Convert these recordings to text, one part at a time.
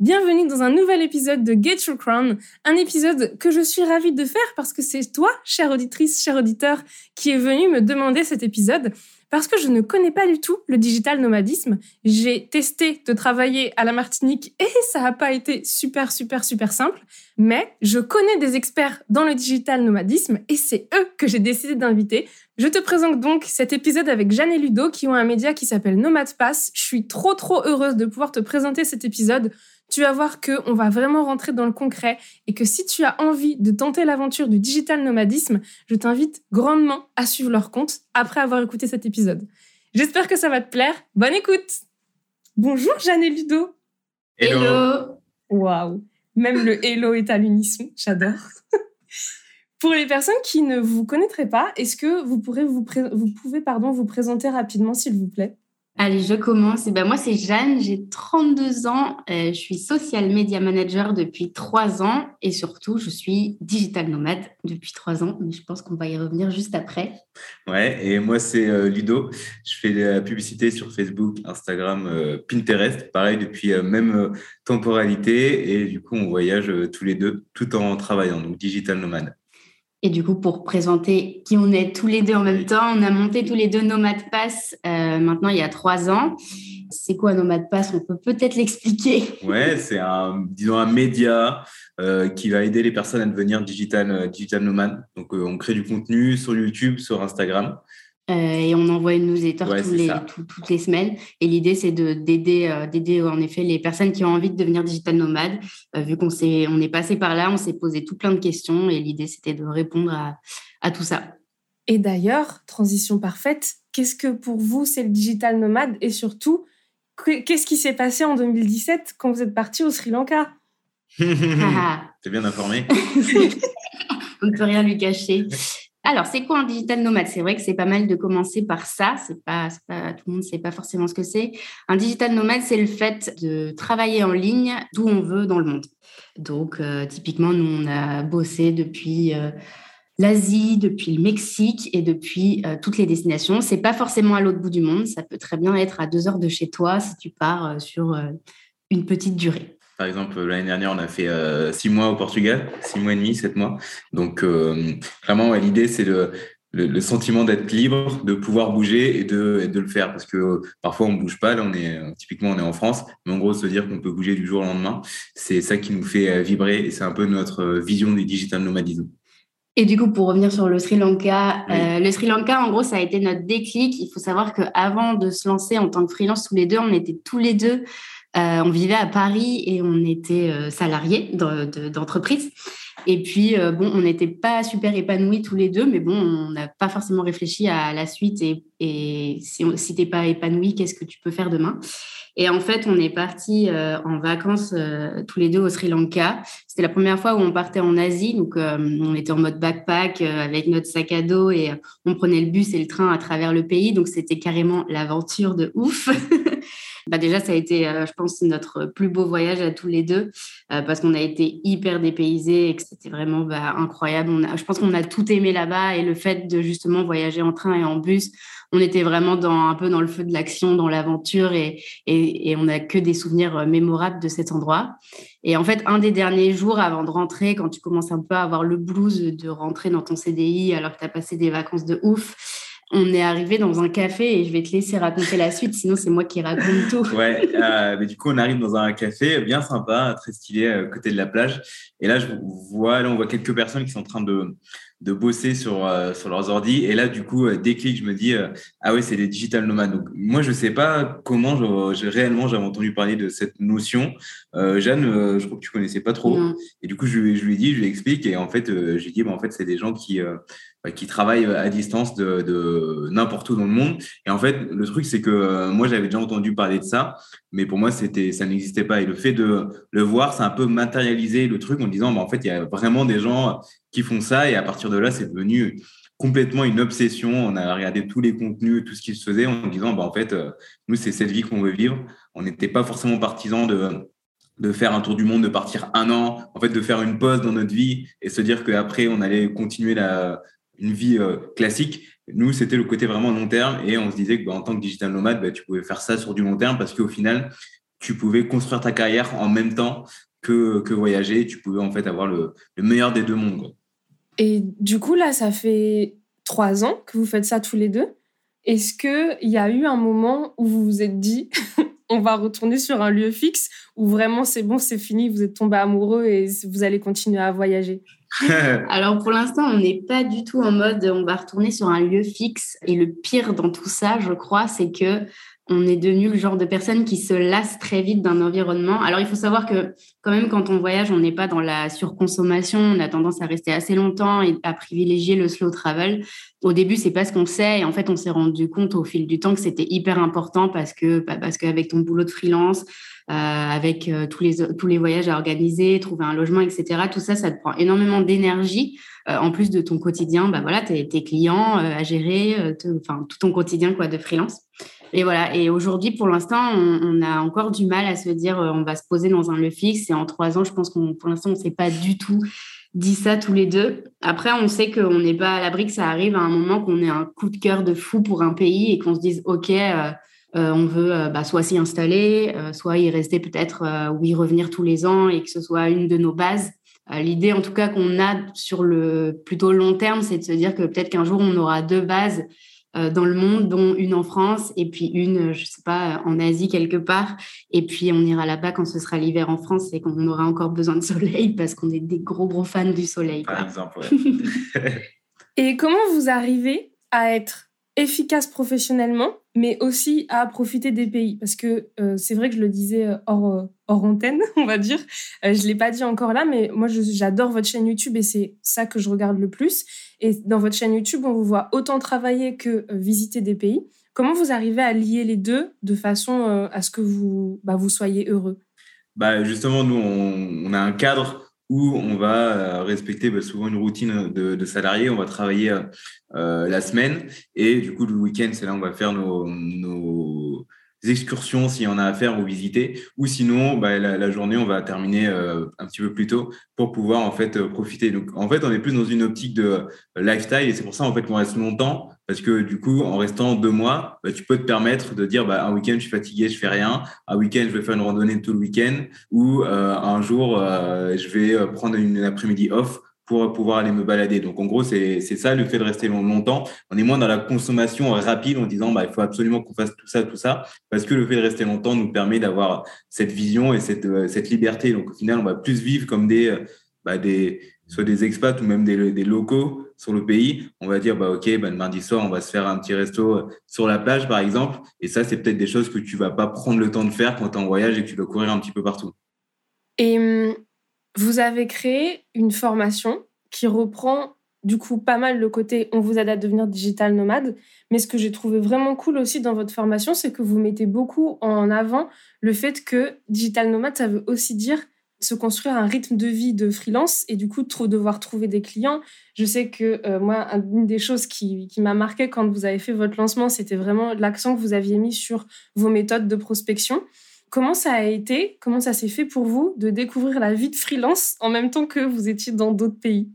Bienvenue dans un nouvel épisode de Get Your Crown, un épisode que je suis ravie de faire parce que c'est toi, chère auditrice, cher auditeur, qui est venu me demander cet épisode parce que je ne connais pas du tout le digital nomadisme. J'ai testé de travailler à la Martinique et ça n'a pas été super, super, super simple. Mais je connais des experts dans le digital nomadisme et c'est eux que j'ai décidé d'inviter. Je te présente donc cet épisode avec Jeanne Ludo qui ont un média qui s'appelle Nomad Pass. Je suis trop, trop heureuse de pouvoir te présenter cet épisode tu vas voir que on va vraiment rentrer dans le concret et que si tu as envie de tenter l'aventure du digital nomadisme, je t'invite grandement à suivre leur compte après avoir écouté cet épisode. J'espère que ça va te plaire. Bonne écoute. Bonjour Jeanne et Ludo. Hello. Waouh. Même le hello est à l'unisson. J'adore. Pour les personnes qui ne vous connaîtraient pas, est-ce que vous pourrez vous, vous pouvez pardon vous présenter rapidement s'il vous plaît? Allez, je commence. Et ben moi, c'est Jeanne, j'ai 32 ans, euh, je suis social media manager depuis 3 ans et surtout, je suis digital nomade depuis 3 ans, mais je pense qu'on va y revenir juste après. Ouais, et moi, c'est euh, Ludo. Je fais de la publicité sur Facebook, Instagram, euh, Pinterest, pareil, depuis même temporalité. Et du coup, on voyage tous les deux tout en travaillant, donc digital nomade. Et du coup, pour présenter qui on est tous les deux en même temps, on a monté tous les deux Nomad Pass euh, maintenant il y a trois ans. C'est quoi Nomad Pass? On peut peut-être l'expliquer. Ouais, c'est un, disons, un média euh, qui va aider les personnes à devenir digital, euh, digital nomade. Donc, on crée du contenu sur YouTube, sur Instagram. Euh, et on envoie une newsletter les, toutes les semaines. Et l'idée, c'est d'aider, euh, d'aider en effet les personnes qui ont envie de devenir digital nomades. Euh, vu qu'on s'est, on est passé par là, on s'est posé tout plein de questions et l'idée, c'était de répondre à, à tout ça. Et d'ailleurs, transition parfaite, qu'est-ce que pour vous c'est le digital nomade? Et surtout, qu'est-ce qui s'est passé en 2017 quand vous êtes parti au Sri Lanka? T'es bien informé. on ne peut rien lui cacher. Alors, c'est quoi un digital nomade? C'est vrai que c'est pas mal de commencer par ça. Tout le monde ne sait pas forcément ce que c'est. Un digital nomade, c'est le fait de travailler en ligne d'où on veut dans le monde. Donc, euh, typiquement, nous, on a bossé depuis euh, l'Asie, depuis le Mexique et depuis euh, toutes les destinations. C'est pas forcément à l'autre bout du monde. Ça peut très bien être à deux heures de chez toi si tu pars sur une petite durée. Par exemple, l'année dernière, on a fait euh, six mois au Portugal, six mois et demi, sept mois. Donc, euh, vraiment, l'idée, c'est le, le, sentiment d'être libre, de pouvoir bouger et de, de le faire. Parce que euh, parfois, on ne bouge pas. Là, on est, typiquement, on est en France. Mais en gros, se dire qu'on peut bouger du jour au lendemain, c'est ça qui nous fait vibrer et c'est un peu notre vision du digital nomadisme. Et du coup, pour revenir sur le Sri Lanka, le Sri Lanka, en gros, ça a été notre déclic. Il faut savoir qu'avant de se lancer en tant que freelance tous les deux, on était tous les deux euh, on vivait à Paris et on était euh, salariés d'entreprise. Et puis, euh, bon, on n'était pas super épanouis tous les deux, mais bon, on n'a pas forcément réfléchi à la suite. Et, et si, si tu n'es pas épanoui, qu'est-ce que tu peux faire demain? Et en fait, on est partis en vacances tous les deux au Sri Lanka. C'était la première fois où on partait en Asie. Donc, on était en mode backpack avec notre sac à dos et on prenait le bus et le train à travers le pays. Donc, c'était carrément l'aventure de ouf. Bah déjà, ça a été, euh, je pense, notre plus beau voyage à tous les deux euh, parce qu'on a été hyper dépaysés et que c'était vraiment bah, incroyable. On a, je pense qu'on a tout aimé là-bas et le fait de justement voyager en train et en bus, on était vraiment dans, un peu dans le feu de l'action, dans l'aventure et, et, et, on n'a que des souvenirs euh, mémorables de cet endroit. Et en fait, un des derniers jours avant de rentrer, quand tu commences un peu à avoir le blues de rentrer dans ton CDI alors que tu as passé des vacances de ouf, on est arrivé dans un café et je vais te laisser raconter la suite, sinon c'est moi qui raconte tout. Ouais, euh, mais du coup, on arrive dans un café bien sympa, très stylé, à côté de la plage. Et là, je vois, là, on voit quelques personnes qui sont en train de, de bosser sur, euh, sur leurs ordi. Et là, du coup, euh, déclic, je me dis, ah ouais, c'est des digital nomades. Donc, moi, je sais pas comment réellement j'avais entendu parler de cette notion. Jeanne, je crois que tu connaissais pas trop. Et du coup, je, je, lui dis, je lui explique. Et en fait, j'ai dit, bah, en fait, c'est des gens qui qui travaillent à distance de, de n'importe où dans le monde. Et en fait, le truc, c'est que euh, moi, j'avais déjà entendu parler de ça, mais pour moi, c'était, ça n'existait pas. Et le fait de le voir, c'est un peu matérialiser le truc en disant, bah, en fait, il y a vraiment des gens qui font ça. Et à partir de là, c'est devenu complètement une obsession. On a regardé tous les contenus, tout ce qui se faisait en disant, bah, en fait, euh, nous, c'est cette vie qu'on veut vivre. On n'était pas forcément partisans de de faire un tour du monde, de partir un an, en fait, de faire une pause dans notre vie et se dire qu'après, on allait continuer la, une vie euh, classique. Nous, c'était le côté vraiment long terme et on se disait que bah, en tant que digital nomade, bah, tu pouvais faire ça sur du long terme parce qu'au final, tu pouvais construire ta carrière en même temps que, que voyager. Tu pouvais en fait avoir le, le meilleur des deux mondes. Et du coup, là, ça fait trois ans que vous faites ça tous les deux. Est-ce qu'il y a eu un moment où vous vous êtes dit, on va retourner sur un lieu fixe, ou vraiment c'est bon, c'est fini, vous êtes tombé amoureux et vous allez continuer à voyager? Alors pour l'instant, on n'est pas du tout en mode on va retourner sur un lieu fixe. Et le pire dans tout ça, je crois, c'est que on est devenu le genre de personne qui se lasse très vite d'un environnement. Alors il faut savoir que quand même quand on voyage, on n'est pas dans la surconsommation, on a tendance à rester assez longtemps et à privilégier le slow travel. Au début, c'est pas ce qu'on sait et en fait, on s'est rendu compte au fil du temps que c'était hyper important parce que bah, parce qu'avec ton boulot de freelance, euh, avec euh, tous les tous les voyages à organiser, trouver un logement, etc. Tout ça, ça te prend énormément d'énergie. Euh, en plus de ton quotidien, bah voilà, tes, tes clients à gérer, enfin tout ton quotidien quoi de freelance. Et voilà. Et aujourd'hui, pour l'instant, on, a encore du mal à se dire on va se poser dans un lieu fixe. Et en trois ans, je pense qu'on pour l'instant, on ne s'est pas du tout dit ça tous les deux. Après, on sait qu'on n'est pas à l'abri que ça arrive à un moment qu'on ait un coup de cœur de fou pour un pays et qu'on se dise OK. Euh, on veut euh, bah, soit s'y installer, euh, soit y rester peut-être ou y revenir tous les ans et que ce soit une de nos bases. L'idée, en tout cas, qu'on a sur le plutôt long terme, c'est de se dire que peut-être qu'un jour, on aura deux bases dans le monde, dont une en France et puis une, je sais pas, en Asie quelque part. Et puis on ira là-bas quand ce sera l'hiver en France et qu'on aura encore besoin de soleil parce qu'on est des gros gros fans du soleil. Par exemple. et comment vous arrivez à être efficace professionnellement, mais aussi à profiter des pays? Parce que euh, c'est vrai que je le disais euh, hors, euh, hors antenne, on va dire. je ne l'ai pas dit encore là, mais moi, j'adore votre chaîne YouTube et c'est ça que je regarde le plus. Et dans votre chaîne YouTube, on vous voit autant travailler que visiter des pays. Comment vous arrivez à lier les deux de façon à ce que vous, bah, soyez heureux? Bah Justement, nous, on, a un cadre où on va euh, respecter bah, souvent une routine de, de salarié. On va travailler euh, euh, la semaine et du coup le week-end, c'est là où on va faire nos excursions s'il y en a à faire ou visiter, ou sinon bah, la, journée on va terminer un petit peu plus tôt pour pouvoir en fait profiter. Donc en fait on est plus dans une optique de lifestyle et c'est pour ça en fait qu'on reste longtemps parce que du coup, en restant deux mois, bah, tu peux te permettre de dire bah, un week-end, je suis fatigué, je fais rien. Un week-end, je vais faire une randonnée tout le week-end. Ou euh, un jour, euh, je vais euh, prendre une, après-midi off pour pouvoir aller me balader. Donc, en gros, c'est ça le fait de rester longtemps. On est moins dans la consommation rapide en disant bah, il faut absolument qu'on fasse tout ça, tout ça, parce que le fait de rester longtemps nous permet d'avoir cette vision et cette, cette liberté. Donc, au final, on va plus vivre comme des, bah, des soit des expats ou même des, des locaux sur le pays, on va dire, bah, OK, bah, le mardi soir, on va se faire un petit resto euh, sur la plage, par exemple. Et ça, c'est peut-être des choses que tu vas pas prendre le temps de faire quand tu es en voyage et que tu dois courir un petit peu partout. Et hum, vous avez créé une formation qui reprend du coup pas mal le côté on vous aide à devenir digital nomade. Mais ce que j'ai trouvé vraiment cool aussi dans votre formation, c'est que vous mettez beaucoup en avant le fait que digital nomade, ça veut aussi dire se construire un rythme de vie de freelance et du coup trop devoir trouver des clients. Je sais que euh, moi, une des choses qui, qui m'a marqué quand vous avez fait votre lancement, c'était vraiment l'accent que vous aviez mis sur vos méthodes de prospection. Comment ça a été, comment ça s'est fait pour vous de découvrir la vie de freelance en même temps que vous étiez dans d'autres pays?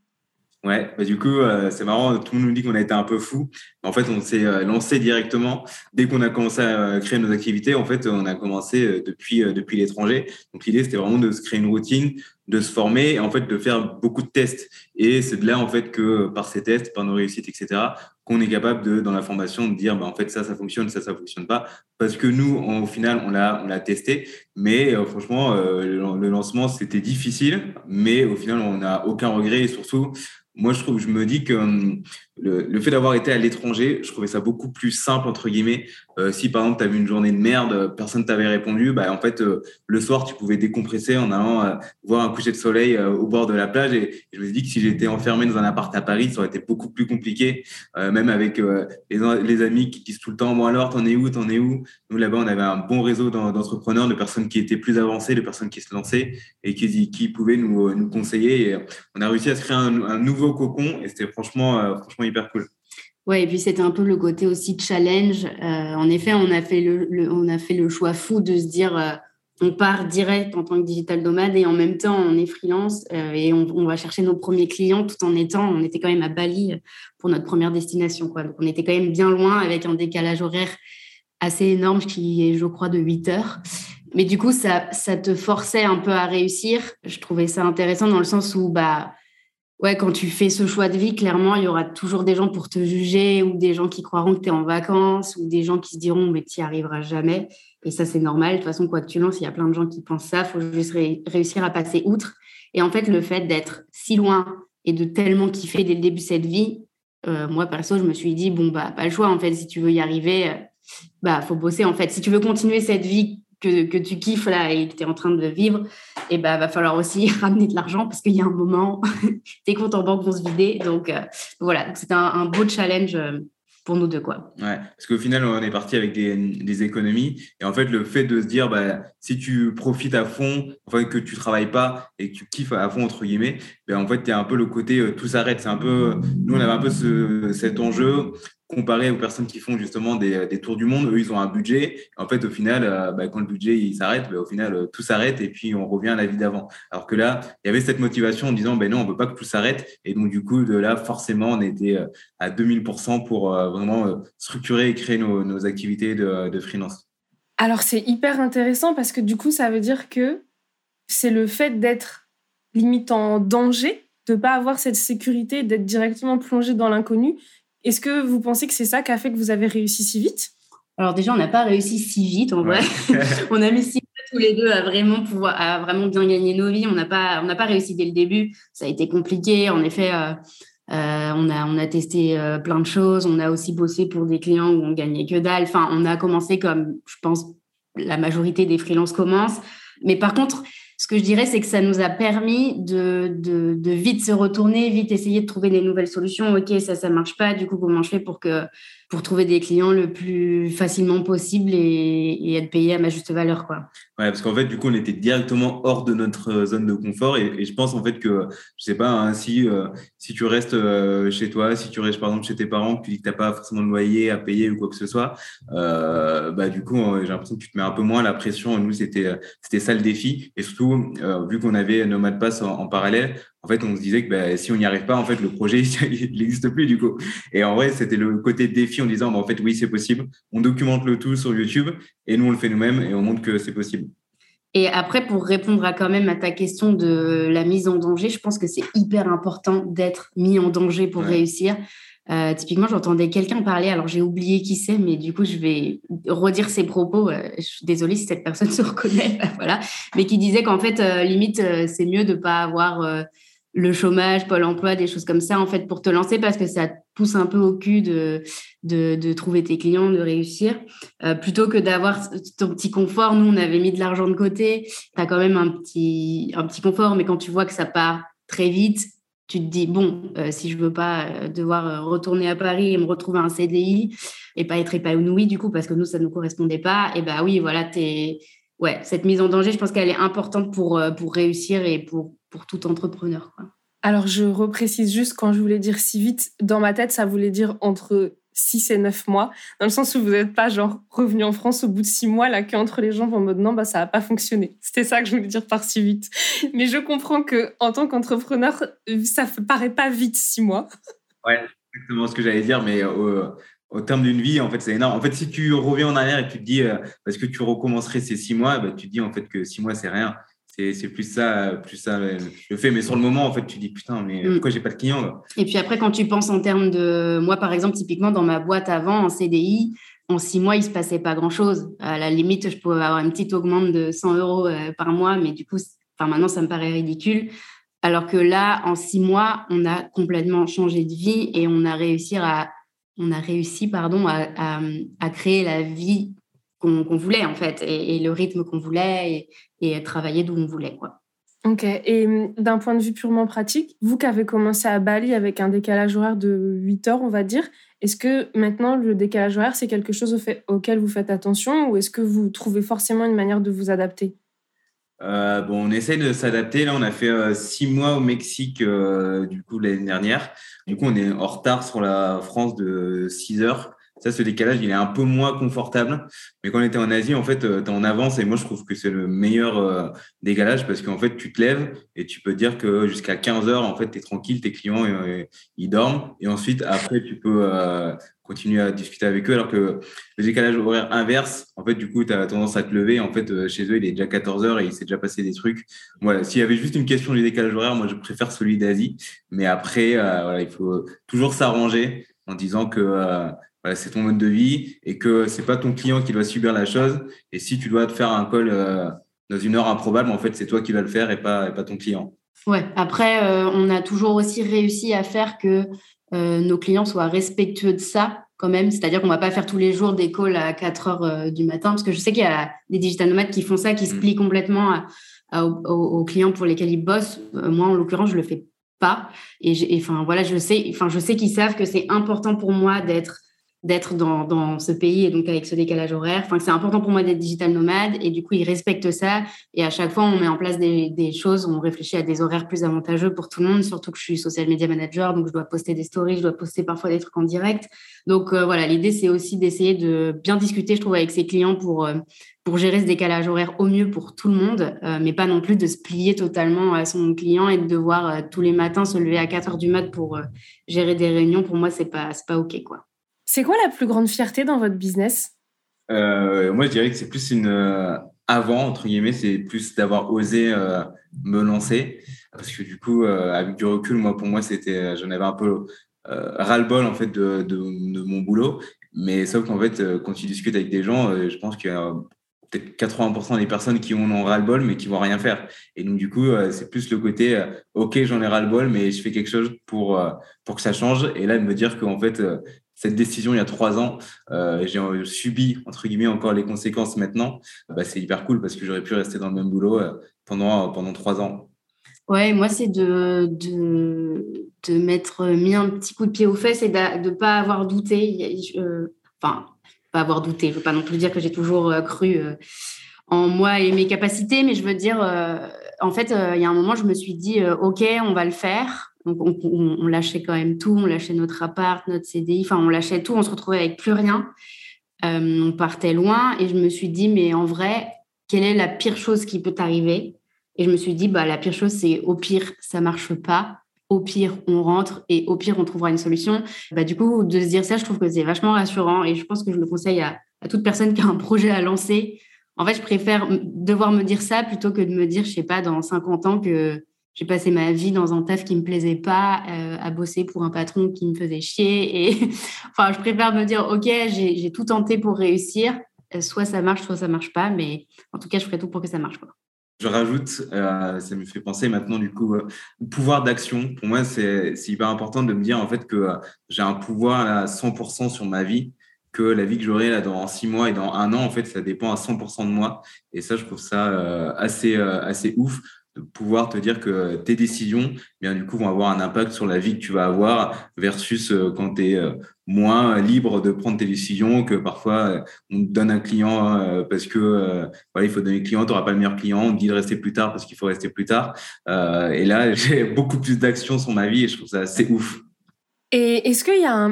Ouais, bah du coup, euh, c'est marrant, tout le monde nous dit qu'on a été un peu fou. En fait, on s'est euh, lancé directement. Dès qu'on a commencé à euh, créer nos activités, en fait, on a commencé depuis, l'étranger. Donc, l'idée, c'était vraiment de se créer une routine, de se former en fait, de faire beaucoup de tests. Et c'est de là, en fait, que par ces tests, par nos réussites, etc., qu'on est capable de, dans la formation, de dire, bah, en fait, ça, ça fonctionne, ça, ça fonctionne pas. Parce que nous, au final, on l'a, on l'a testé. Mais franchement, le lancement, c'était difficile. Mais au final, on n'a aucun regret et surtout, moi, je trouve, je me dis que le, fait d'avoir été à l'étranger, je trouvais ça beaucoup plus simple entre guillemets si par exemple tu avais une journée de merde, personne t'avait répondu, bah, en fait, le soir, tu pouvais décompresser en allant voir un coucher de soleil au bord de la plage. Et, je me suis dit que si j'étais enfermé dans un appart à Paris, ça aurait été beaucoup plus compliqué, même avec les, amis qui disent tout le temps, bon alors, t'en es où, t'en es où? Nous, là-bas, on avait un bon réseau d'entrepreneurs, de personnes qui étaient plus avancées, de personnes qui se lançaient et qui, pouvaient nous, conseiller. On a réussi à se créer un, un nouveau cocon et c'était franchement, franchement cool. Ouais, et puis c'était un peu le côté aussi challenge. Euh, en effet, on a fait le, on a fait le choix fou de se dire euh, on part direct en tant que digital nomade et en même temps on est freelance euh, et on, va chercher nos premiers clients tout en étant, on était quand même à Bali pour notre première destination. Quoi. Donc on était quand même bien loin avec un décalage horaire assez énorme qui est, je crois, de 8 heures. Mais du coup, ça, ça te forçait un peu à réussir. Je trouvais ça intéressant dans le sens où bah, ouais, quand tu fais ce choix de vie, clairement, il y aura toujours des gens pour te juger ou des gens qui croiront que tu es en vacances ou des gens qui se diront, mais tu n'y arriveras jamais. Et ça, c'est normal. De toute façon, quoi que tu lances, il y a plein de gens qui pensent ça. Il faut juste réussir à passer outre. Et en fait, le fait d'être si loin et de tellement kiffer dès le début cette vie, euh, moi, perso, je me suis dit, bon, bah, pas le choix. En fait, si tu veux y arriver, euh, bah, faut bosser. En fait, si tu veux continuer cette vie que, que, tu kiffes là et que tu es en train de vivre, et eh ben va falloir aussi ramener de l'argent parce qu'il y a un moment, tes comptes en banque vont se vider. Donc euh, voilà, c'est un, beau challenge euh, pour nous deux. Quoi. Ouais, parce qu'au final, on est parti avec des, économies. Et en fait, le fait de se dire, bah, si tu profites à fond, en fait, que tu travailles pas et que tu kiffes à fond, entre guillemets, ben, en fait, tu as un peu le côté euh, tout s'arrête. C'est un peu, nous, on avait un peu ce, cet enjeu comparé aux personnes qui font justement des, des, tours du monde, eux, ils ont un budget. En fait, au final, euh, bah, quand le budget il s'arrête, bah, au final, euh, tout s'arrête et puis on revient à la vie d'avant. Alors que là, il y avait cette motivation en disant, ben non, on veut pas que tout s'arrête. Et donc, du coup, de là, forcément, on était euh, à 2000% pour vraiment structurer et créer nos, activités de, de freelance. Alors, c'est hyper intéressant parce que du coup, ça veut dire que c'est le fait d'être limite en danger, de pas avoir cette sécurité, d'être directement plongé dans l'inconnu est-ce que vous pensez que c'est ça qui a fait que vous avez réussi si vite? Alors déjà, on n'a pas réussi si vite en vrai. on a mis six mois tous les deux à vraiment pouvoir, à vraiment bien gagner nos vies. On n'a pas, on n'a pas réussi dès le début. Ça a été compliqué. En effet, euh, euh, on a, on a testé euh, plein de choses. On a aussi bossé pour des clients où on gagnait que dalle. Enfin, on a commencé comme, je pense, la majorité des freelances commencent. Mais par contre, ce que je dirais, c'est que ça nous a permis de, vite se retourner, vite essayer de trouver des nouvelles solutions. OK, ça, ça marche pas. Du coup, comment je fais pour que pour trouver des clients le plus facilement possible et, être payé à ma juste valeur. Quoi. Ouais, parce qu'en fait, du coup, on était directement hors de notre zone de confort. Et, je pense en fait que, je sais pas, hein, si, euh, si tu restes euh, chez toi, si tu restes par exemple chez tes parents, que tu dis que tu n'as pas forcément de loyer à payer ou quoi que ce soit, euh, bah, du coup, j'ai l'impression que tu te mets un peu moins la pression. Nous, c'était ça le défi. Et surtout, vu qu'on avait Nomad Pass en parallèle, en fait, on se disait que bah, si on n'y arrive pas, en fait, le projet, il n'existe plus du coup. Et en vrai, c'était le côté défi en disant, bah, en fait, oui, c'est possible. On documente le tout sur YouTube et nous, on le fait nous-mêmes et on montre que c'est possible. Et après, pour répondre à quand même à ta question de la mise en danger, je pense que c'est hyper important d'être mis en danger pour réussir. Euh, typiquement, j'entendais quelqu'un parler, alors j'ai oublié qui c'est, mais du coup, je vais redire ses propos. Euh, je suis désolée si cette personne se reconnaît, voilà, mais qui disait qu'en fait, euh, limite, c'est mieux de ne pas avoir le chômage, Pôle emploi, des choses comme ça, en fait, pour te lancer parce que ça te pousse un peu au cul de, de, trouver tes clients, de réussir. Euh, plutôt que d'avoir ton petit confort, nous, on avait mis de l'argent de côté, tu as quand même un petit, un petit confort, mais quand tu vois que ça part très vite, tu te dis, bon, euh, si je veux pas euh, devoir retourner à Paris et me retrouver un CDI et pas être épanoui, du coup, parce que nous, ça ne nous correspondait pas, et bah oui, voilà, es... Ouais, cette mise en danger, je pense qu'elle est importante pour, pour réussir et pour pour tout entrepreneur. Alors, je reprécise juste quand je voulais dire si vite, dans ma tête, ça voulait dire entre 6 et 9 mois, dans le sens où vous n'êtes pas genre revenu en France au bout de 6 mois, là, qu'entre les gens en mode non, bah, ça n'a pas fonctionné. C'était ça que je voulais dire par si vite. Mais je comprends que en tant qu'entrepreneur, ça ne paraît pas vite 6 mois. Ouais, exactement ce que j'allais dire, mais au, au terme d'une vie, en fait, c'est énorme. En fait, si tu reviens en arrière et que tu te dis, euh, parce que tu recommencerais ces 6 mois, bah, tu te dis en fait que 6 mois, c'est rien c'est plus ça, plus ça le fait. Mais sur le moment, en fait, tu dis putain, mais mm. pourquoi j'ai pas de clients Et puis après, quand tu penses en termes de. Moi, par exemple, typiquement, dans ma boîte avant, en CDI, en six mois, il se passait pas grand chose. À la limite, je pouvais avoir une petite augmente de 100 euros euh, par mois, mais du coup, enfin, maintenant, ça me paraît ridicule. Alors que là, en six mois, on a complètement changé de vie et on a réussi à on a réussi pardon, à, créer la vie qu'on voulait, en fait, et, le rythme qu'on voulait, et, et travailler d'où on voulait. Quoi. Ok. Et hum, d'un point de vue purement pratique, vous qui avez commencé à Bali avec un décalage horaire de 8 heures, on va dire, est-ce que maintenant le décalage horaire, c'est quelque chose auquel vous faites attention ou est-ce que vous trouvez forcément une manière de vous adapter? Euh, bon, on essaye de s'adapter. Là, on a fait euh, six mois au Mexique, euh, du coup, l'année dernière. Du coup, on est en retard sur la France de 6 heures. Ça, ce décalage, il est un peu moins confortable. Mais quand on était en Asie, en fait, euh, tu es en avance. Et moi, je trouve que c'est le meilleur euh, décalage parce qu'en fait, tu te lèves et tu peux dire que jusqu'à 15 heures, en fait, tu es tranquille, tes clients, euh, ils dorment. Et ensuite, après, tu peux continuer à discuter avec eux. Alors que le décalage horaire inverse, en fait, du coup, tu as tendance à te lever. En fait, chez eux, il est déjà 14 heures et il s'est déjà passé des trucs. Voilà. S'il y avait juste une question du décalage horaire, moi, je préfère celui d'Asie. Mais après, voilà, il faut toujours s'arranger en disant que c'est ton mode de vie et que c'est pas ton client qui doit subir la chose. Et si tu dois te faire un call euh, dans une heure improbable, en fait, c'est toi qui vas le faire et pas, pas ton client. Ouais. Après, euh, on a toujours aussi réussi à faire que euh, nos clients soient respectueux de ça quand même. C'est-à-dire qu'on va pas faire tous les jours des calls à 4 heures du matin parce que je sais qu'il y a des digital nomades qui font ça, qui se mm. plient complètement aux, clients pour lesquels ils bossent. moi, en l'occurrence, je le fais pas. Et enfin voilà, je sais, enfin je sais qu'ils savent que c'est important pour moi d'être d'être dans, dans, ce pays et donc avec ce décalage horaire. Enfin, c'est important pour moi d'être digital nomade et du coup, ils respectent ça. Et à chaque fois, on met en place des, des, choses, on réfléchit à des horaires plus avantageux pour tout le monde, surtout que je suis social media manager, donc je dois poster des stories, je dois poster parfois des trucs en direct. Donc euh, voilà, l'idée, c'est aussi d'essayer de bien discuter, je trouve, avec ses clients pour, euh, pour gérer ce décalage horaire au mieux pour tout le monde, euh, mais pas non plus de se plier totalement à son client et de devoir tous les matins se lever à 4 heures du mat pour gérer des réunions. Pour moi, c'est pas, pas OK, quoi. C'est quoi la plus grande fierté dans votre business? Euh, Moi, je dirais que c'est plus une euh, avant entre guillemets, c'est plus d'avoir osé euh, me lancer. Parce que du coup, avec du recul, moi pour moi c'était, j'en avais un peu ras-le-bol en fait de, mon boulot, mais sauf qu'en fait quand tu discutes avec des gens, je pense a peut-être 80% des personnes qui ont ras-le-bol mais qui vont rien faire. Et donc du coup, c'est plus le côté OK, j'en ai ras-le-bol mais je fais quelque chose pour pour que ça change. Et là de me dire qu'en fait cette décision il y a trois ans, euh, j'ai subi entre guillemets encore les conséquences maintenant, bah, c'est hyper cool parce que j'aurais pu rester dans le même boulot euh, pendant pendant trois ans. Ouais, moi c'est de, de, de m'être mis un petit coup de pied aux fesses et de ne pas avoir douté. enfin, pas avoir douté. Je veux pas non plus dire que j'ai toujours euh, cru en moi et mes capacités, mais je veux dire, en fait, il y a un moment, je me suis dit, ok, on va le faire. Donc, on, lâchait quand même tout. On lâchait notre appart, notre CDI. Enfin, on lâchait tout. On se retrouvait avec plus rien. Euh, on partait loin. Et je me suis dit, mais en vrai, quelle est la pire chose qui peut t'arriver? Et je me suis dit, bah, la pire chose, c'est au pire, ça marche pas. Au pire, on rentre et au pire, on trouvera une solution. Bah, du coup, de se dire ça, je trouve que c'est vachement rassurant. Et je pense que je le conseille à, à toute personne qui a un projet à lancer. En fait, je préfère devoir me dire ça plutôt que de me dire, je sais pas, dans 50 ans que j'ai passé ma vie dans un taf qui me plaisait pas, euh, à bosser pour un patron qui me faisait chier. Et enfin, je préfère me dire, ok, j'ai tout tenté pour réussir. Euh, soit ça marche, soit ça marche pas. Mais en tout cas, je ferai tout pour que ça marche. Je rajoute, euh, ça me fait penser maintenant du coup, pouvoir d'action. Pour moi, c'est hyper important de me dire en fait que j'ai un pouvoir à 100% sur ma vie que la vie que j'aurai là dans six mois et dans un an, en fait, ça dépend à 100% de moi. Et ça, je trouve ça assez, assez ouf pouvoir te dire que tes décisions, bien du coup, vont avoir un impact sur la vie que tu vas avoir versus euh, quand tu es euh, moins libre de prendre tes décisions, que parfois euh, on te donne un client parce que il faut donner le client, tu n'auras pas le meilleur client, on te dit de rester plus tard parce qu'il faut rester plus tard. et là, j'ai beaucoup plus d'action sur ma vie et je trouve ça assez ouf. Et est-ce qu'il y a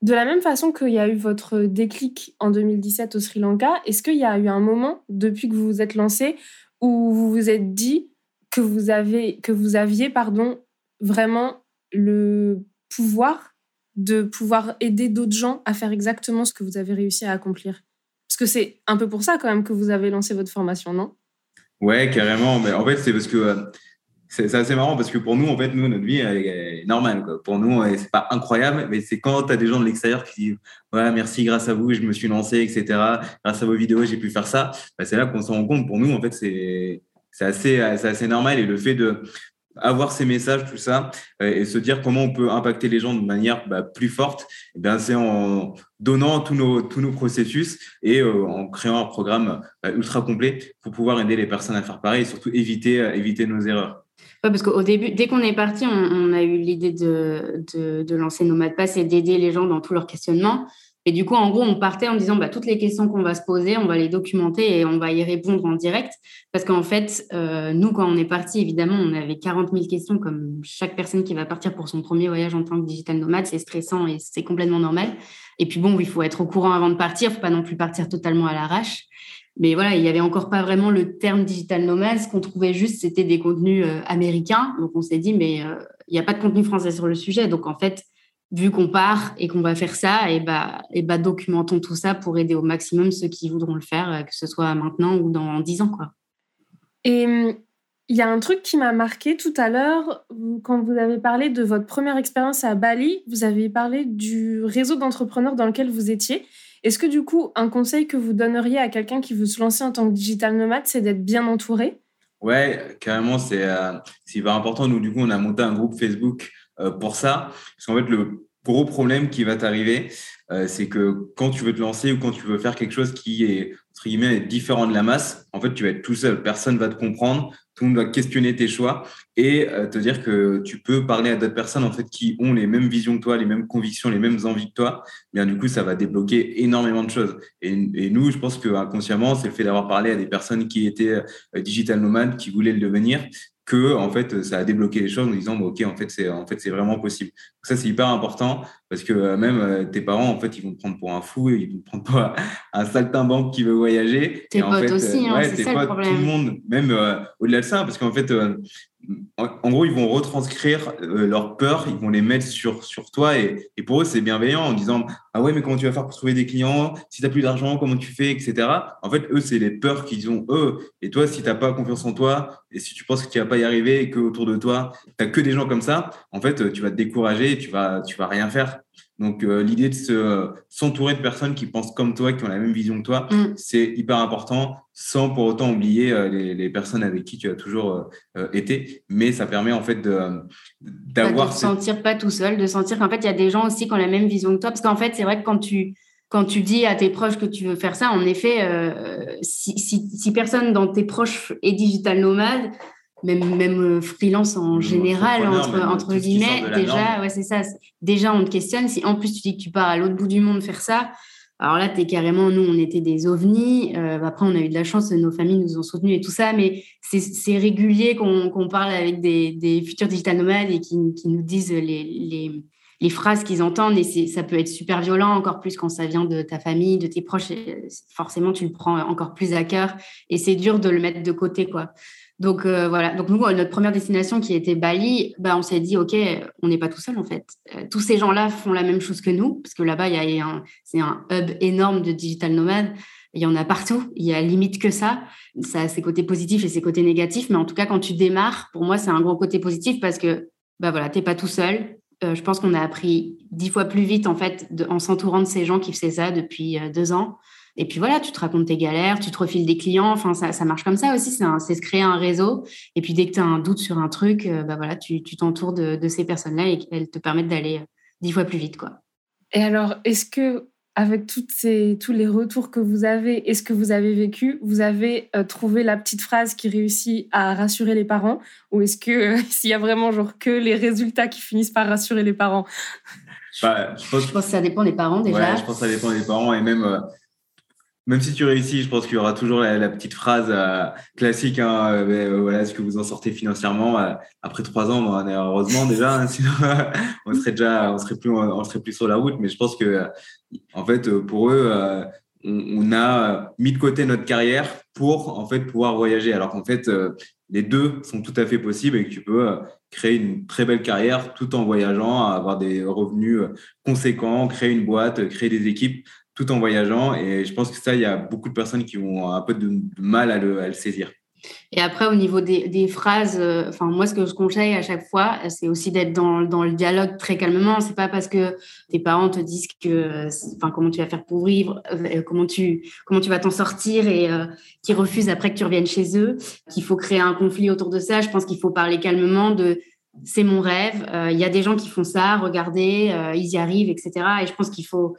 de la même façon qu'il y a eu votre déclic en 2017 au Sri Lanka, est-ce qu'il y a eu un moment depuis que vous vous êtes lancé où vous vous êtes dit que vous avez que vous aviez pardon vraiment le pouvoir de pouvoir aider d'autres gens à faire exactement ce que vous avez réussi à accomplir parce que c'est un peu pour ça quand même que vous avez lancé votre formation non? Ouais carrément mais en fait c'est parce que euh, c'est assez marrant parce que pour nous, en fait, nous, notre vie est normale. Quoi. Pour nous, c'est pas incroyable, mais c'est quand tu as des gens de l'extérieur qui disent Ouais, merci, grâce à vous, je me suis lancé, etc. Grâce à vos vidéos, j'ai pu faire ça. Bah, c'est là qu'on se rend compte. Pour nous, en fait, c'est c'est assez, normal. Et le fait de. avoir ces messages, tout ça, et se dire comment on peut impacter les gens de manière bah, plus forte, eh bien c'est en donnant tous nos, tous nos processus et en créant un programme ultra complet pour pouvoir aider les personnes à faire pareil et surtout éviter, éviter nos erreurs. Parce qu'au début, dès qu'on est parti, on, a eu l'idée de, de, de, lancer Pass et d'aider les gens dans tous leurs questionnements. Et du coup, en gros, on partait en disant bah, toutes les questions qu'on va se poser, on va les documenter et on va y répondre en direct. Parce qu'en fait, euh, nous, quand on est parti, évidemment, on avait 40 000 questions, comme chaque personne qui va partir pour son premier voyage en tant que digital nomade. C'est stressant et c'est complètement normal. Et puis bon, il faut être au courant avant de partir. Il ne faut pas non plus partir totalement à l'arrache. Mais voilà, il n'y avait encore pas vraiment le terme digital nomade. Ce qu'on trouvait juste, c'était des contenus euh, américains. Donc, on s'est dit, mais euh, il n'y a pas de contenu français sur le sujet. Donc, en fait, vu qu'on part et qu'on va faire ça, et bah, et bah, documentons tout ça pour aider au maximum ceux qui voudront le faire, euh, que ce soit maintenant ou dans dix ans. Quoi. Et hum, il y a un truc qui m'a marqué tout à l'heure, quand vous avez parlé de votre première expérience à Bali, vous avez parlé du réseau d'entrepreneurs dans lequel vous étiez. Est-ce que du coup, un conseil que vous donneriez à quelqu'un qui veut se lancer en tant que digital nomade, c'est d'être bien entouré? Ouais, carrément, c'est euh, hyper important. Nous, du coup, on a monté un groupe Facebook pour ça. Parce qu'en fait, le gros problème qui va t'arriver, euh, c'est que quand tu veux te lancer ou quand tu veux faire quelque chose qui est, entre guillemets, différent de la masse, en fait, tu vas être tout seul. Personne va te comprendre tout le monde va questionner tes choix et euh, te dire que tu peux parler à d'autres personnes en fait qui ont les mêmes visions que toi, les mêmes convictions, les mêmes envies que toi. Bien du coup, ça va débloquer énormément de choses. Et, nous, je pense que inconsciemment, c'est le fait d'avoir parlé à des personnes qui étaient euh, digital nomades, qui voulaient le devenir, que en fait ça a débloqué les choses en disant ok en fait c'est en fait c'est vraiment possible. Ça c'est hyper important parce que euh, même euh, tes parents en fait ils vont te prendre pour un fou ils vont te prendre pour un saltimbanque qui veut voyager tes potes aussi hein, c'est ça le problème tout le monde même euh, au-delà de ça parce qu'en fait en gros, ils vont retranscrire euh, leurs peurs, ils vont les mettre sur, sur toi et, et pour eux, c'est bienveillant en disant Ah ouais, mais comment tu vas faire pour trouver des clients? Si tu n'as plus d'argent, comment tu fais? etc. En fait, eux, c'est les peurs qu'ils ont eux. Et toi, si tu n'as pas confiance en toi et si tu penses que tu vas pas y arriver et qu'autour de toi, tu n'as que des gens comme ça, en fait, tu vas te décourager et tu vas, tu vas rien faire. Donc, euh, l'idée de se, s'entourer de personnes qui pensent comme toi, qui ont la même vision que toi, mm. c'est hyper important, sans pour autant oublier euh, les, les, personnes avec qui tu as toujours euh, été. Mais ça permet en fait de, d'avoir. De te sentir pas tout seul, de sentir qu'en fait, il y a des gens aussi qui ont la même vision que toi. Parce qu'en fait, c'est vrai que quand tu, quand tu dis à tes proches que tu veux faire ça, en effet, si, si, si, personne dans tes proches est digital nomade, même même euh, freelance en général entre entre guillemets déjà ouais c'est ça. Déjà on te questionne. Si en plus tu dis que tu pars à l'autre bout du monde faire ça alors là tu es carrément nous on était des ovnis. Euh, après on a eu de la chance nos familles nous ont soutenus et tout ça mais c'est régulier qu'on parle avec des, des futurs digital nomades et qui, qui nous disent les, les, les phrases qu'ils entendent et ça peut être super violent encore plus quand ça vient de ta famille de tes proches. Forcément tu le prends encore plus à cœur et c'est dur de le mettre de côté quoi donc euh, voilà, donc nous, notre première destination qui était Bali, bah, on s'est dit, OK, on n'est pas tout seul en fait. Euh, tous ces gens-là font la même chose que nous, parce que là-bas, c'est un hub énorme de digital nomades. Il y en a partout, il y a limite que ça. Ça a ses côtés positifs et ses côtés négatifs, mais en tout cas, quand tu démarres, pour moi, c'est un gros côté positif parce que bah voilà, t'es pas tout seul. Euh, je pense qu'on a appris dix fois plus vite en fait en s'entourant de ces gens qui faisaient ça depuis deux ans. Et puis voilà, tu te racontes tes galères, tu te refiles des clients. Enfin, ça, ça marche comme ça aussi. C'est se créer un réseau. Et puis dès que tu as un doute sur un truc, euh, bah voilà, tu t'entoures de, de, ces personnes-là et elles te permettent d'aller euh, dix fois plus vite. Quoi. Et alors, est-ce que avec toutes ces, tous les retours que vous avez et ce que vous avez vécu, vous avez euh, trouvé la petite phrase qui réussit à rassurer les parents Ou est-ce que s'il y a vraiment genre que les résultats qui finissent par rassurer les parents? Bah, je, pense... que ça dépend des parents déjà. je pense que ça dépend des parents et même même si tu réussis, je pense qu'il y aura toujours la, petite phrase euh, classique. Hein, euh, euh, voilà, est-ce que vous en sortez financièrement après trois ans? Bon, Heureusement déjà, hein, sinon on serait déjà, on serait plus, on serait plus sur la route. Mais je pense que, en fait, pour eux, on, a mis de côté notre carrière pour en fait pouvoir voyager. Alors qu'en fait, les deux sont tout à fait possibles et que tu peux créer une très belle carrière tout en voyageant, avoir des revenus conséquents, créer une boîte, créer des équipes tout en voyageant. Et je pense que ça, il y a beaucoup de personnes qui ont un peu de mal à le, saisir. Et après, au niveau des, phrases, euh, enfin, moi, ce que je conseille à chaque fois, c'est aussi d'être dans, le dialogue très calmement. C'est pas parce que tes parents te disent que, enfin, comment tu vas faire pour vivre, euh, comment tu, comment tu vas t'en sortir et euh, qui refusent après que tu reviennes chez eux, qu'il faut créer un conflit autour de ça. Je pense qu'il faut parler calmement de c'est mon rêve. Il y a des gens qui font ça, regardez, ils y arrivent, etc. Et je pense qu'il faut,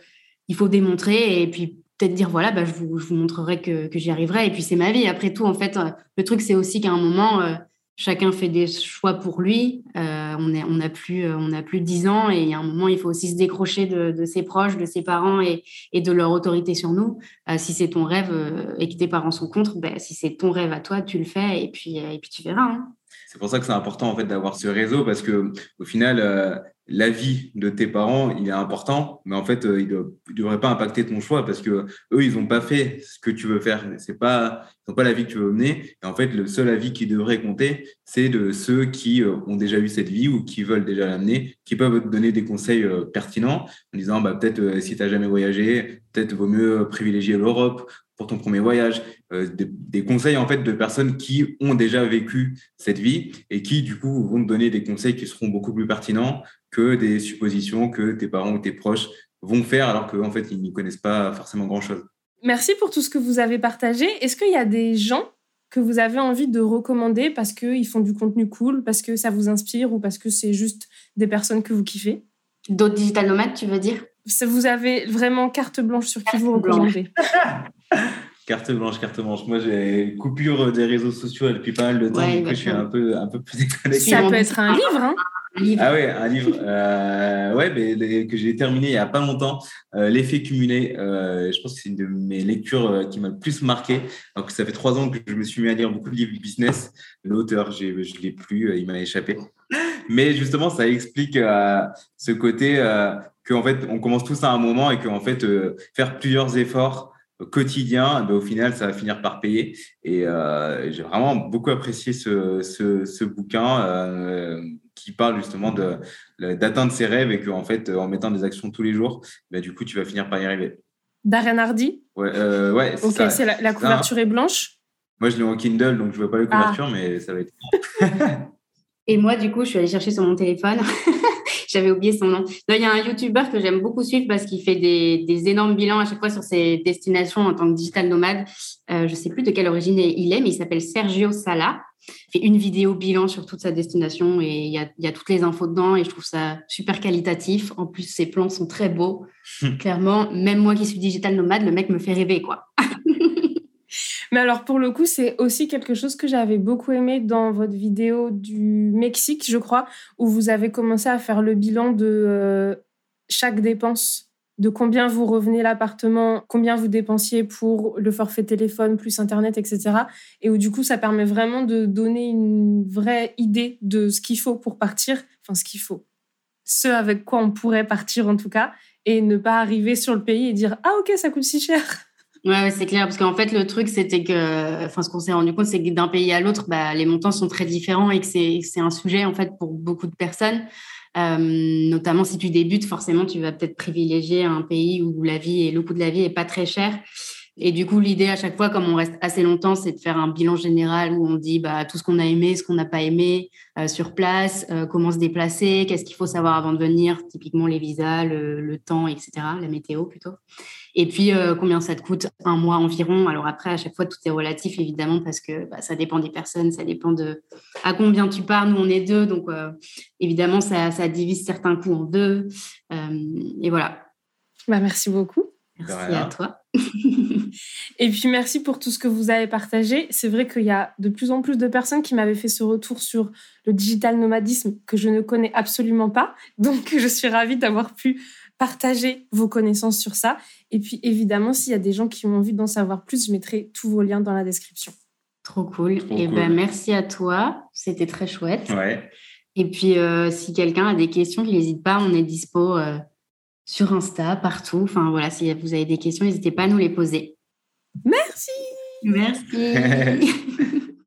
il faut démontrer et puis peut-être dire voilà, bah, je, vous, montrerai que, j'y arriverai. Et puis c'est ma vie. Après tout, en fait, euh, le truc, c'est aussi qu'à un moment, euh, chacun fait des choix pour lui. Euh, on n'a on plus, on a plus 10 ans et à un moment, il faut aussi se décrocher de, de ses proches, de ses parents et, et de leur autorité sur nous. si c'est ton rêve et que tes parents sont contre, bah, si c'est ton rêve à toi, tu le fais et puis, et puis tu verras. Hein. C'est pour ça que c'est important en fait d'avoir ce réseau parce que au final, l'avis de tes parents, il est important, mais en fait, euh, il ne devrait pas impacter ton choix parce que eux, ils n'ont pas fait ce que tu veux faire. C'est pas, ils n'ont pas l'avis que tu veux mener. Et en fait, le seul avis qui devrait compter, c'est de ceux qui euh, ont déjà eu cette vie ou qui veulent déjà l'amener, qui peuvent te donner des conseils euh, pertinents en disant, bah, peut-être si tu n'as jamais voyagé, peut-être vaut mieux privilégier l'Europe pour ton premier voyage, des, conseils en fait de personnes qui ont déjà vécu cette vie et qui du coup vont te donner des conseils qui seront beaucoup plus pertinents que des suppositions que tes parents ou tes proches vont faire alors qu'en fait, ils n'y connaissent pas forcément grand-chose. Merci pour tout ce que vous avez partagé. Est-ce qu'il y a des gens que vous avez envie de recommander parce qu'ils font du contenu cool, parce que ça vous inspire ou parce que c'est juste des personnes que vous kiffez? D'autres digital nomades, tu veux dire? Vous avez vraiment carte blanche sur qui vous recommandez Carte blanche, carte blanche. Moi, j'ai coupure des réseaux sociaux depuis pas mal de temps, donc je suis un peu, un peu plus déconnecté. Ça peut être un livre, hein ah ouais, un livre euh, ouais, mais, que j'ai terminé il n'y a pas longtemps. Euh, L'effet cumulé, euh, je pense que c'est une de mes lectures euh, qui m'a le plus marqué. Donc, ça fait trois ans que je me suis mis à lire beaucoup de livres business. L'auteur, je ne l'ai plus, il m'a échappé. Mais justement, ça explique ce côté qu'en fait, on commence tous à un moment et qu'en fait, faire plusieurs efforts quotidiens, ben, au final, ça va finir par payer. Et j'ai vraiment beaucoup apprécié ce, ce, ce bouquin qui parle justement de, d'atteindre ses rêves et qu'en fait, en mettant des actions tous les jours, bah, du coup, tu vas finir par y arriver. Darren Hardy? Ouais, euh, ouais c'est Ok, c'est la, couverture est blanche? Moi, je l'ai en Kindle, donc je ne vois pas la ah. couverture, mais ça va être. et moi, du coup, je suis allée chercher sur mon téléphone. J'avais oublié son nom. Il y a un YouTuber que j'aime beaucoup suivre parce qu'il fait des, des, énormes bilans à chaque fois sur ses destinations en tant que digital nomade. Euh, je ne sais plus de quelle origine il est, mais il s'appelle Sergio Sala fait une vidéo bilan sur toute sa destination et il y a, y a, toutes les infos dedans et je trouve ça super qualitatif. En plus, ses plans sont très beaux. Clairement, même moi qui suis digital nomade, le mec me fait rêver, quoi. Mais alors, pour le coup, c'est aussi quelque chose que j'avais beaucoup aimé dans votre vidéo du Mexique, je crois, où vous avez commencé à faire le bilan de euh, chaque dépense de combien vous revenez l'appartement, combien vous dépensiez pour le forfait téléphone plus Internet, etc. Et où du coup, ça permet vraiment de donner une vraie idée de ce qu'il faut pour partir, enfin ce qu'il faut, ce avec quoi on pourrait partir en tout cas, et ne pas arriver sur le pays et dire ah ok ça coûte si cher. Ouais, c'est clair parce qu'en fait le truc c'était que, enfin ce qu'on s'est rendu compte c'est que d'un pays à l'autre, bah, les montants sont très différents et que c'est un sujet en fait pour beaucoup de personnes. Euh, notamment si tu débutes, forcément, tu vas peut-être privilégier un pays où la vie et le coût de la vie est pas très cher. Et du coup, l'idée à chaque fois, comme on reste assez longtemps, c'est de faire un bilan général où on dit bah, tout ce qu'on a aimé, ce qu'on n'a pas aimé euh, sur place, euh, comment se déplacer, qu'est-ce qu'il faut savoir avant de venir, typiquement les visas, le, le temps, etc., la météo plutôt. Et puis, euh, combien ça te coûte un mois environ? Alors après, à chaque fois, tout est relatif, évidemment, parce que bah, ça dépend des personnes, ça dépend de à combien tu pars. Nous, on est deux, donc euh, évidemment, ça, ça, divise certains coûts en deux. Euh, et voilà. Bah, merci beaucoup. Merci à toi. et puis merci pour tout ce que vous avez partagé. C'est vrai qu'il y a de plus en plus de personnes qui m'avaient fait ce retour sur le digital nomadisme que je ne connais absolument pas. Donc je suis ravie d'avoir pu partager vos connaissances sur ça. Et puis évidemment, s'il y a des gens qui ont envie d'en savoir plus, je mettrai tous vos liens dans la description. Trop cool. et eh ben merci à toi. C'était très chouette. Ouais. Et puis euh, si quelqu'un a des questions, n'hésite pas. On est dispo euh, sur Insta, partout. Enfin voilà, si vous avez des questions, n'hésitez pas à nous les poser. Merci. Merci.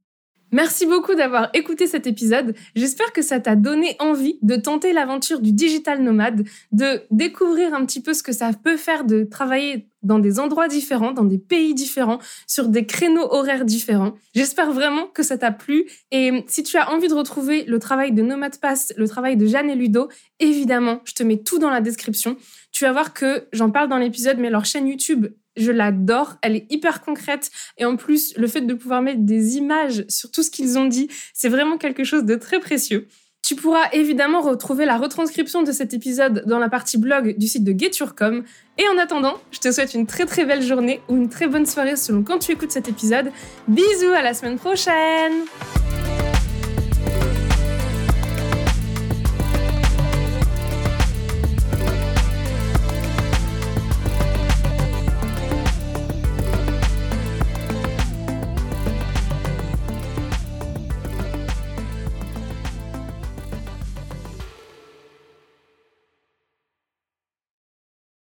Merci beaucoup d'avoir écouté cet épisode. J'espère que ça t'a donné envie de tenter l'aventure du digital nomade, de découvrir un petit peu ce que ça peut faire de travailler dans des endroits différents, dans des pays différents, sur des créneaux horaires différents. J'espère vraiment que ça t'a plu. Et si tu as envie de retrouver le travail de Nomad Pass, le travail de Jeanne et Ludo, évidemment, je te mets tout dans la description. Tu vas voir que j'en parle dans l'épisode, mais leur chaîne YouTube je l'adore. Elle est hyper concrète. Et en plus, le fait de pouvoir mettre des images sur tout ce qu'ils ont dit, c'est vraiment quelque chose de très précieux. Tu pourras évidemment retrouver la retranscription de cet épisode dans la partie blog du site de Geturcom. Et en attendant, je te souhaite une très très belle journée ou une très bonne soirée selon quand tu écoutes cet épisode. Bisous, à la semaine prochaine